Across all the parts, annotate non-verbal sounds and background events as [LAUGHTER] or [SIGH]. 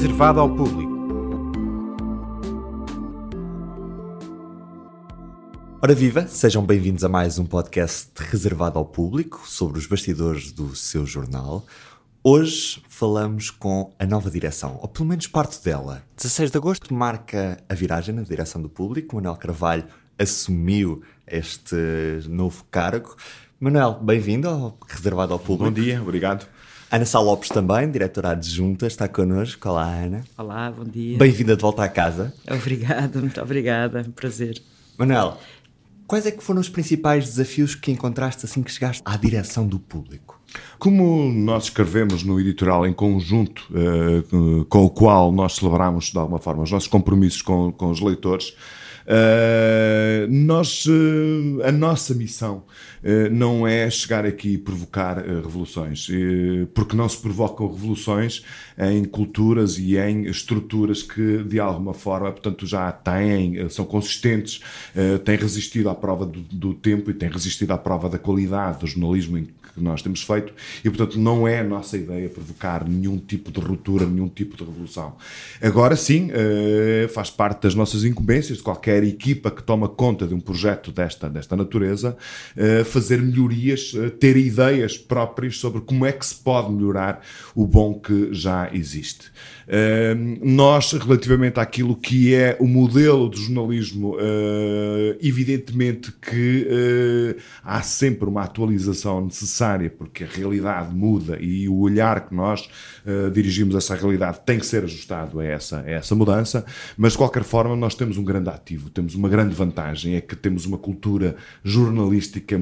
reservado ao público. Ora viva, sejam bem-vindos a mais um podcast reservado ao público sobre os bastidores do seu jornal. Hoje falamos com a nova direção, ou pelo menos parte dela. 16 de agosto marca a viragem na direção do público. Manuel Carvalho assumiu este novo cargo. Manuel, bem-vindo ao Reservado ao Público. Bom dia, obrigado. Ana Sá Lopes também, diretora adjunta, está connosco. Olá, Ana. Olá, bom dia. Bem-vinda de volta à casa. Obrigada, muito obrigada, prazer. Manuel, quais é que foram os principais desafios que encontraste assim que chegaste à direção do público? Como nós escrevemos no editorial em conjunto, uh, com o qual nós celebramos de alguma forma os nossos compromissos com, com os leitores, Uh, nós, uh, a nossa missão não é chegar aqui e provocar revoluções, porque não se provocam revoluções em culturas e em estruturas que, de alguma forma, portanto, já têm, são consistentes, têm resistido à prova do, do tempo e têm resistido à prova da qualidade do jornalismo que nós temos feito e, portanto, não é a nossa ideia provocar nenhum tipo de ruptura, nenhum tipo de revolução. Agora sim, faz parte das nossas incumbências de qualquer equipa que toma conta de um projeto desta, desta natureza, fazer melhorias, uh, ter ideias próprias sobre como é que se pode melhorar o bom que já existe. Uh, nós, relativamente àquilo que é o modelo de jornalismo, evidentemente que há sempre uma atualização necessária, porque a realidade muda e o olhar que nós dirigimos a essa realidade tem que ser ajustado a essa, a essa mudança, mas de qualquer forma nós temos um grande ativo temos uma grande vantagem, é que temos uma cultura jornalística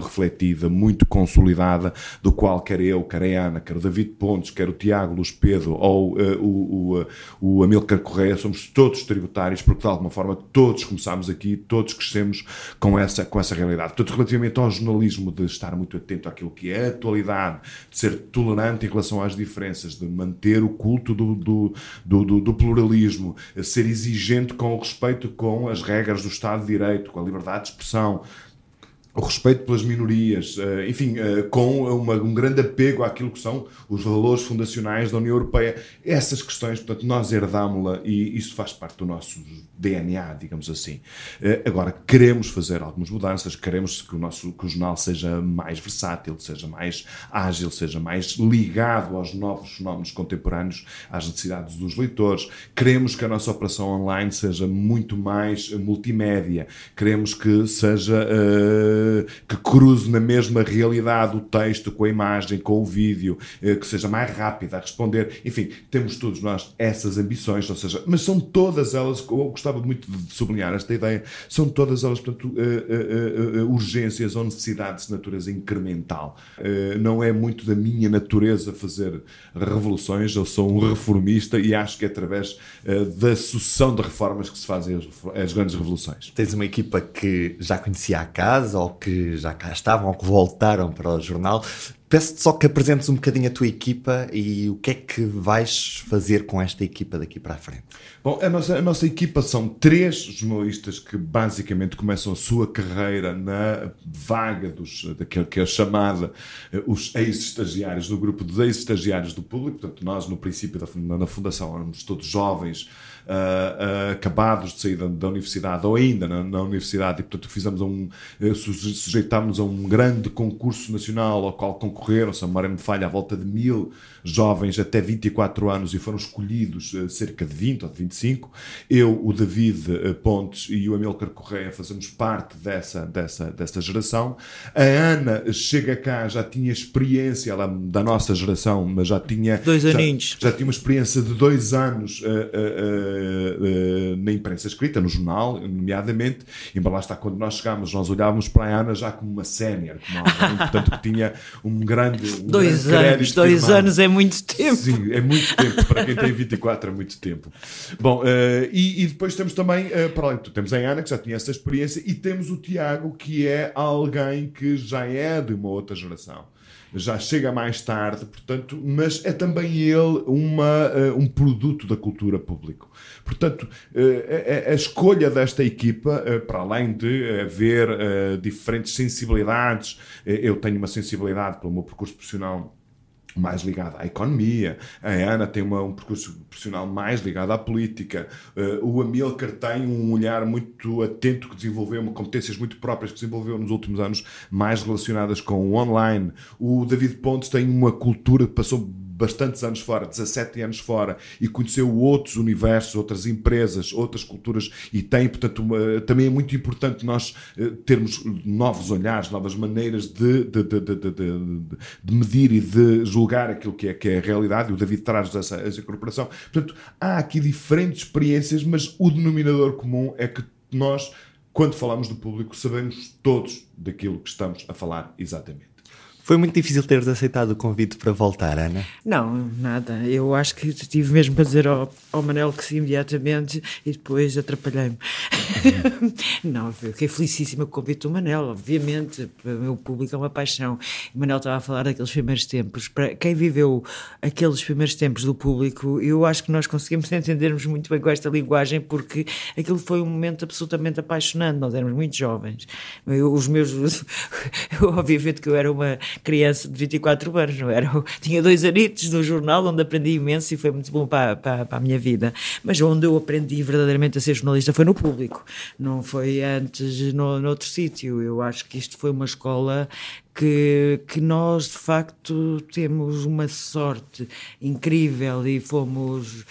refletida, muito consolidada, do qual quer eu, quer a Ana, quer o David Pontes, quer o Tiago Luz Pedro ou uh, o, o, uh, o Amilcar Correia, somos todos tributários, porque de alguma forma todos começámos aqui, todos crescemos com essa, com essa realidade. Portanto, relativamente ao jornalismo, de estar muito atento àquilo que é a atualidade, de ser tolerante em relação às diferenças, de manter o culto do, do, do, do, pluralismo, ser exigente com o respeito com as regras do Estado de Direito, com a liberdade de expressão, o respeito pelas minorias, eh, enfim, eh, com uma, um grande apego àquilo que são os valores fundacionais da União Europeia. Essas questões, portanto, nós herdámos-la e isso faz parte do nosso DNA, digamos assim. Eh, agora, queremos fazer algumas mudanças, queremos que o nosso que o jornal seja mais versátil, seja mais ágil, seja mais ligado aos novos fenómenos contemporâneos, às necessidades dos leitores. Queremos que a nossa operação online seja muito mais multimédia. Queremos que seja que cruze na mesma realidade o texto com a imagem, com o vídeo, eh, que seja mais rápido a responder. Enfim, temos todos nós essas ambições, ou seja, mas são todas elas, eu gostava muito de sublinhar esta ideia, são todas elas, portanto, uh, uh, urgências ou necessidades de natureza incremental. não é muito da minha natureza fazer revoluções, eu sou um reformista e acho que é através da sucessão de reformas que se fazem as, as grandes revoluções. Tens uma equipa que já conhecia a casa ou que já cá estavam ou que voltaram para o jornal. Peço-te só que apresentes um bocadinho a tua equipa e o que é que vais fazer com esta equipa daqui para a frente. Bom, a nossa, a nossa equipa são três jornalistas que basicamente começam a sua carreira na vaga dos, daquilo que é chamada eh, os ex-estagiários, do grupo de ex-estagiários do público. Portanto, nós, no princípio da, da fundação, éramos todos jovens uh, uh, acabados de sair da, da, universidade ou ainda na, na, universidade e, portanto, fizemos um, uh, sujeitámos a um grande concurso nacional ao qual concorreram, se a memória me falha, à volta de mil jovens até 24 anos e foram escolhidos cerca de 20 ou de 25. Eu, o David Pontes e o Amilcar Correia fazemos parte dessa, dessa, dessa geração. A Ana chega cá, já tinha experiência ela, da nossa geração, mas já tinha... Dois aninhos. Já, já tinha uma experiência de dois anos uh, na imprensa escrita, no jornal, nomeadamente. E lá está, quando nós chegámos, nós olhávamos para a Ana já como uma sénior, como alguém, [LAUGHS] portanto, que tinha um grande. Um dois grande anos, dois firmado. anos é muito tempo. Sim, é muito tempo. Para quem tem 24 é muito tempo. Bom, e, e, depois temos também, para além de temos a Ana, que já tinha essa experiência, e temos o Tiago, que é alguém que já é de uma outra geração já chega mais tarde, portanto, mas é também ele uma, uh, um produto da cultura público. Portanto, uh, a, a, escolha desta equipa, uh, para além de haver diferentes sensibilidades, eu tenho uma sensibilidade pelo meu percurso profissional mais ligada à economia, a Ana tem uma, um percurso profissional mais ligado à política, uh, o Amilcar tem um olhar muito atento que desenvolveu, uma competências muito próprias que desenvolveu nos últimos anos, mais relacionadas com o online, o David Pontes tem uma cultura que passou bastantes anos fora, 17 anos fora, e conheceu outros universos, outras empresas, outras culturas, e tem, portanto, uma, também é muito importante nós uh, termos novos olhares, novas maneiras de, de, de, de, medir e de julgar aquilo que é, que é a realidade, e o David traz essa, essa incorporação. Portanto, há aqui diferentes experiências, mas o denominador comum é que nós, quando falamos do público, sabemos todos daquilo que estamos a falar exatamente. Foi muito difícil teres aceitado o convite para voltar, Ana? Não, nada. Eu acho que tive mesmo para dizer ao, ao Manel que sim imediatamente e depois atrapalhei-me. Uhum. [LAUGHS] não, fiquei felicíssima com o convite do Manel, obviamente. O meu público é uma paixão. O Manel estava a falar daqueles primeiros tempos. Para quem viveu aqueles primeiros tempos do público, eu acho que nós conseguimos entendermos muito bem com esta linguagem porque aquilo foi um momento absolutamente apaixonante. Nós éramos muito jovens. Eu, os meus. [LAUGHS] Eu, obviamente que eu era uma criança de 24 anos, não era? Eu [LAUGHS] tinha dois anitos no jornal onde aprendi imenso e foi muito bom para, para, para, a minha vida. Mas onde eu aprendi verdadeiramente a ser jornalista foi no público, não foi antes no, noutro sítio. Eu acho que isto foi uma escola que, que nós de facto temos uma sorte incrível e fomos.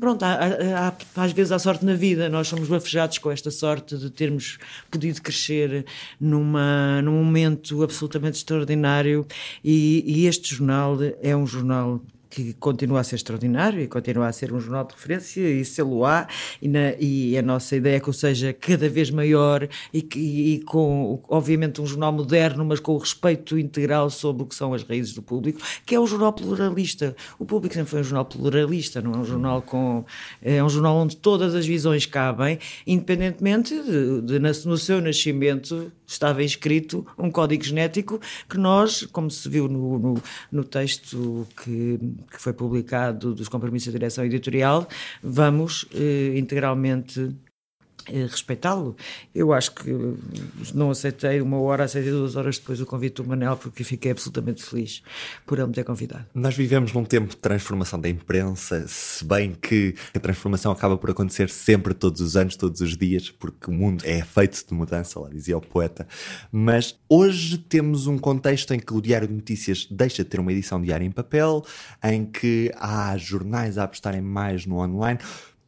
Pronto, há, há, às vezes há sorte na vida, nós somos bafejados com esta sorte de termos podido crescer numa, num momento absolutamente extraordinário e, e este jornal é um jornal que continua a ser extraordinário e continua a ser um jornal de referência e sê-lo há e, na, e a nossa ideia é que o seja cada vez maior e, que, e com, obviamente, um jornal moderno, mas com o respeito integral sobre o que são as raízes do público, que é um jornal pluralista. O público sempre foi um jornal pluralista, não é um jornal com... é um jornal onde todas as visões cabem, independentemente de, de, de no seu nascimento estava inscrito um código genético que nós, como se viu no, no, no texto que, que, foi publicado dos compromissos da direção editorial, vamos eh, integralmente respeitá-lo. Eu acho que não aceitei uma hora, aceitei duas horas depois o convite do Manel, porque fiquei absolutamente feliz por ele me ter convidado. Nós vivemos num tempo de transformação da imprensa, se bem que a transformação acaba por acontecer sempre, todos os anos, todos os dias, porque o mundo é feito de mudança, lá dizia o poeta. Mas hoje temos um contexto em que o Diário de Notícias deixa de ter uma edição diária em papel, em que há jornais a apostarem mais no online.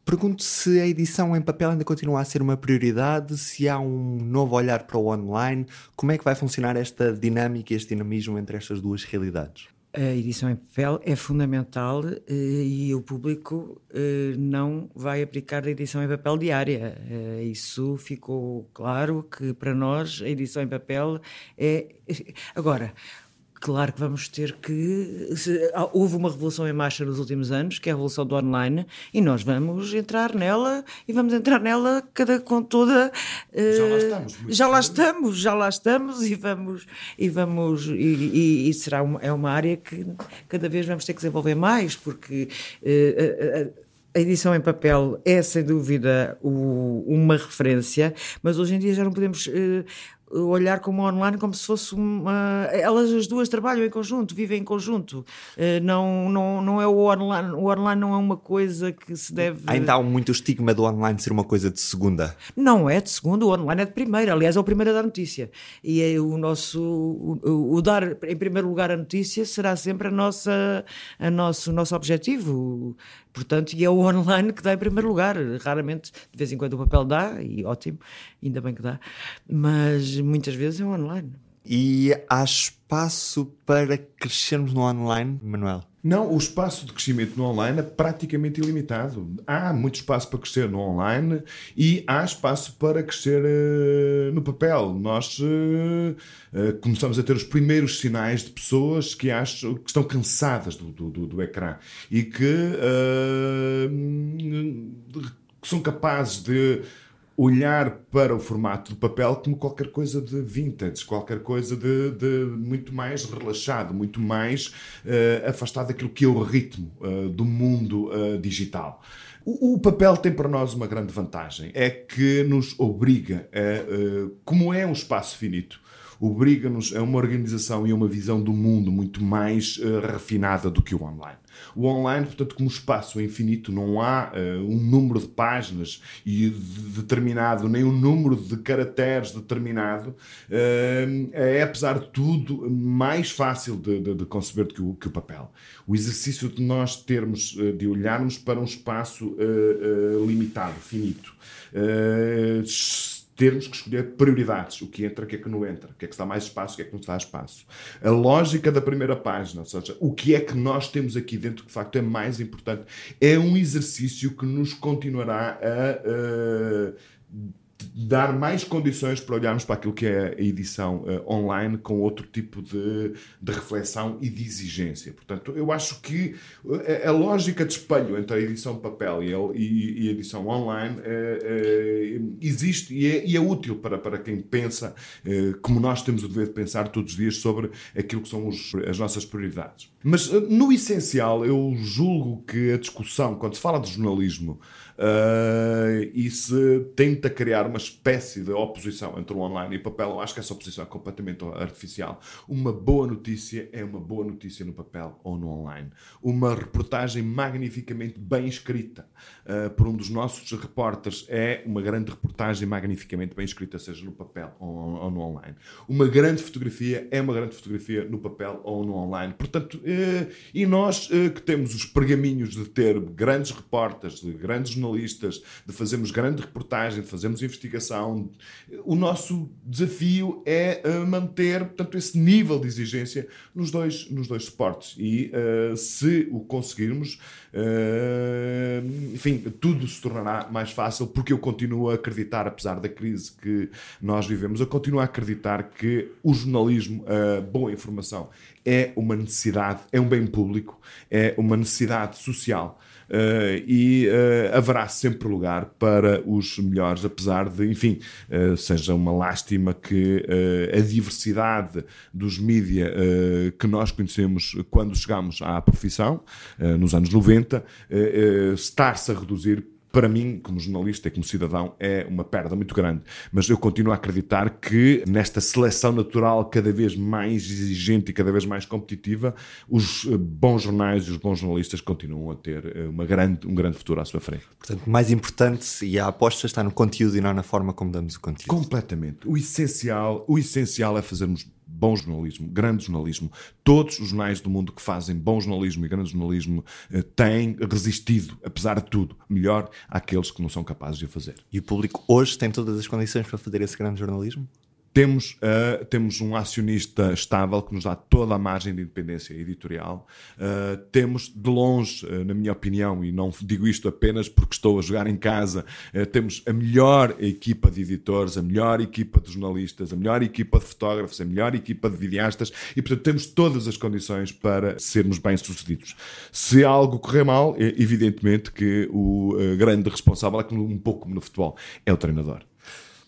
Pergunto se a edição em papel ainda continua a ser uma prioridade, se há um novo olhar para o online, como é que vai funcionar esta dinâmica este dinamismo entre estas duas realidades? A edição em papel é fundamental eh, e o público eh, não vai aplicar a edição em papel diária. Eh, isso ficou claro que para nós a edição em papel é. [LAUGHS] Agora, Claro que vamos ter que. Se, houve uma revolução em marcha nos últimos anos, que é a revolução do online, e nós vamos entrar nela e vamos entrar nela cada, com toda. Uh, já lá estamos. Já lá estamos, já lá estamos e vamos. E, vamos, e, e, e, será uma, é uma área que cada vez vamos ter que desenvolver mais, porque. Uh, uh, a edição em papel é sem dúvida o, uma referência, mas hoje em dia já não podemos uh, olhar como online como se fosse uma. Elas as duas trabalham em conjunto, vivem em conjunto. Eh, não, não, não é o online. O online não é uma coisa que se deve. Ainda há muito estigma do online ser uma coisa de segunda. Não é de segunda, o online é de primeira. Aliás, é o primeiro a dar notícia. E é o nosso. O, o dar em primeiro lugar a notícia será sempre a nossa, a nosso, o nosso objetivo. Portanto, e é o online que dá em primeiro lugar. Raramente, de vez em quando, o papel dá, e ótimo, ainda bem que dá, mas muitas vezes é online. E há espaço para crescermos no online, Manuel? Não, o espaço de crescimento no online é praticamente ilimitado. Há muito espaço para crescer no online e há espaço para crescer uh, no papel. Nós uh, uh, começamos a ter os primeiros sinais de pessoas que, acham, que estão cansadas do, do, do, do ecrã e que, que são capazes de olhar para o formato do papel como qualquer coisa de vintage, qualquer coisa de, de muito mais relaxado, muito mais uh, afastado daquilo que é o ritmo uh, do mundo uh, digital. O, papel tem para nós uma grande vantagem, é que nos obriga a, como é um espaço finito, obriga-nos a uma organização e a uma visão do mundo muito mais refinada do que o online. O online, portanto, como espaço infinito, não há uh, um número de páginas e de determinado, nem um número de caracteres determinado. Uh, é, apesar de tudo, mais fácil de, de, de conceber do que o, que o, papel. O exercício de nós termos, de olharmos para um espaço limitado, finito termos que escolher prioridades, o que entra, o que é que não entra, o que é que está mais espaço, o que é que não está espaço. A lógica da primeira página, ou seja, o que é que nós temos aqui dentro que de facto é mais importante, é um exercício que nos continuará a. Uh, dar mais condições para olharmos para aquilo que é a edição uh, online com outro tipo de, de reflexão e de exigência. Portanto, eu acho que a, a lógica de espelho entre a edição papel e a, e, e a edição online uh, uh, existe e é, e é, útil para, para quem pensa, como nós temos o dever de pensar todos os dias sobre aquilo que são os, as nossas prioridades. Mas, no essencial, eu julgo que a discussão, quando se fala de jornalismo, e se tenta criar uma espécie de oposição entre o online e o papel, eu acho que essa oposição é completamente artificial. Uma boa notícia é uma boa notícia no papel ou no online. Uma reportagem magnificamente bem escrita uh, por um dos nossos repórteres é uma grande reportagem magnificamente bem escrita, seja no papel ou, ou no online. Uma grande fotografia é uma grande fotografia no papel ou no online. Portanto, uh, e nós que temos os pergaminhos de ter grandes repórteres, de grandes jornalistas, de fazermos grande reportagem, de fazermos investigação. O nosso desafio é uh, manter, portanto, esse nível de exigência nos dois, nos dois suportes. E uh, se o conseguirmos, uh, enfim, tudo se tornará mais fácil, porque eu continuo a acreditar, apesar da crise que nós vivemos, eu continuo a acreditar que o jornalismo, a boa informação, é uma necessidade, é um bem público, é uma necessidade social. Uh, e uh, haverá sempre lugar para os melhores, apesar de, enfim, uh, seja uma lástima que a diversidade dos mídia que nós conhecemos quando chegamos à profissão, nos anos 90, estar-se a reduzir para mim, como jornalista e como cidadão, é uma perda muito grande. Mas eu continuo a acreditar que nesta seleção natural cada vez mais exigente e cada vez mais competitiva, os eh, bons jornais e os bons jornalistas continuam a ter eh, uma grande, um grande futuro à sua frente. Portanto, mais importante e a aposta está no conteúdo e não na forma como damos o conteúdo. Completamente. O essencial, o essencial é fazermos bom jornalismo, grande jornalismo. Todos os jornais do mundo que fazem bom jornalismo e grande jornalismo eh, têm resistido, apesar de tudo, melhor àqueles que não são capazes de o fazer. E o público hoje tem todas as condições para fazer esse grande jornalismo? Temos, uh, temos um acionista estável que nos dá toda a margem de independência editorial. Uh, temos, de longe, uh, na minha opinião, e não digo isto apenas porque estou a jogar em casa, temos a melhor equipa de editores, a melhor equipa de jornalistas, a melhor equipa de fotógrafos, a melhor equipa de videastas e, portanto, temos todas as condições para sermos bem-sucedidos. Se algo correr mal, é evidentemente que o grande responsável é um pouco como no futebol, é o treinador.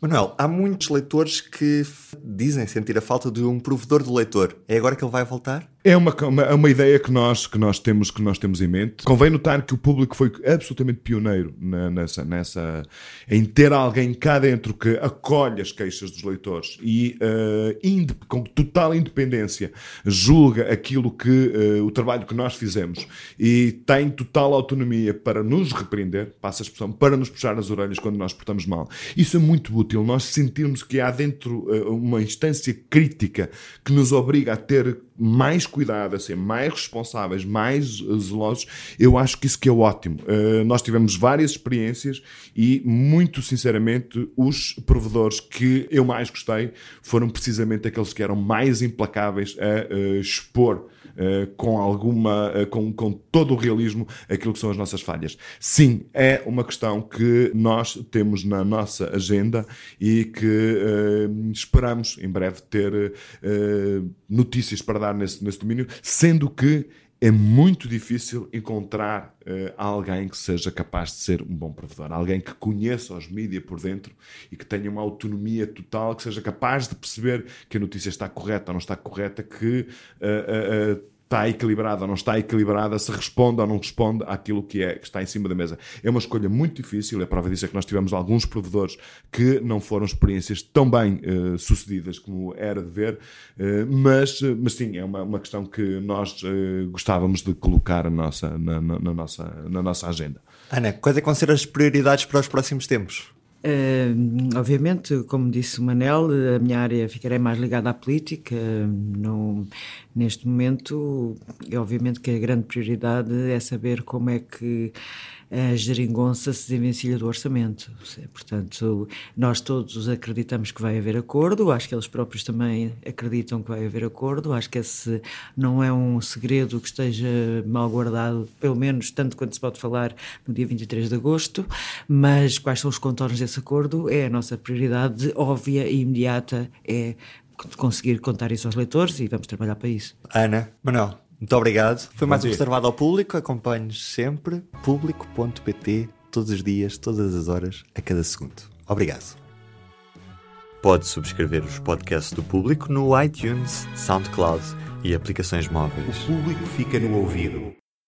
Manuel, há muitos leitores que dizem sentir a falta de um provedor de leitor. É agora que ele vai voltar? É uma, uma, é uma ideia que nós, que, nós temos, que nós temos em mente. Convém notar que o público foi absolutamente pioneiro na, nessa, nessa, em ter alguém cá dentro que acolhe as queixas dos leitores e uh, com total independência julga aquilo que uh, o trabalho que nós fizemos e tem total autonomia para nos repreender, passa a expressão, para nos puxar as orelhas quando nós portamos mal. Isso é muito útil, nós sentirmos que há dentro uh, uma instância crítica que nos obriga a ter mais cuidado, a ser mais responsáveis, mais zelosos, eu acho que isso que é ótimo. Uh, nós tivemos várias experiências e, muito sinceramente, os provedores que eu mais gostei foram precisamente aqueles que eram mais implacáveis a uh, expor uh, com alguma, com, com todo o realismo aquilo que são as nossas falhas. Sim, é uma questão que nós temos na nossa agenda e que esperamos em breve ter notícias para dar nesse, nesse domínio, sendo que é muito difícil encontrar uh, alguém que seja capaz de ser um bom provedor, alguém que conheça os mídias por dentro e que tenha uma autonomia total, que seja capaz de perceber que a notícia está correta ou não está correta, que uh, uh, está equilibrada ou não está equilibrada, se responde ou não responde àquilo que, é, que está em cima da mesa. É uma escolha muito difícil, a prova disso é que nós tivemos alguns provedores que não foram experiências tão bem uh, sucedidas como era de ver, uh, mas, mas sim, é uma, uma questão que nós gostávamos de colocar a nossa, na, na, na, nossa, na nossa agenda. Ana, quais é vão ser as prioridades para os próximos tempos? Uh, obviamente, como disse o Manel, a minha área ficarei mais ligada à política. Não, neste momento, obviamente que a grande prioridade é saber como é que a geringonça se desenvencilha do orçamento. Portanto, nós todos acreditamos que vai haver acordo, acho que eles próprios também acreditam que vai haver acordo, acho que esse não é um segredo que esteja mal guardado, pelo menos tanto quanto se pode falar no dia 23 de agosto, mas quais são os contornos desse acordo é a nossa prioridade óbvia e imediata, é conseguir contar isso aos leitores e vamos trabalhar para isso. Ana, Manuel, muito obrigado. Foi mais um reservado ao público. Acompanhe-nos sempre. público.pt, todos os dias, todas as horas, a cada segundo. Obrigado. Pode subscrever os podcasts do público no iTunes, SoundCloud e aplicações móveis. O público fica no ouvido.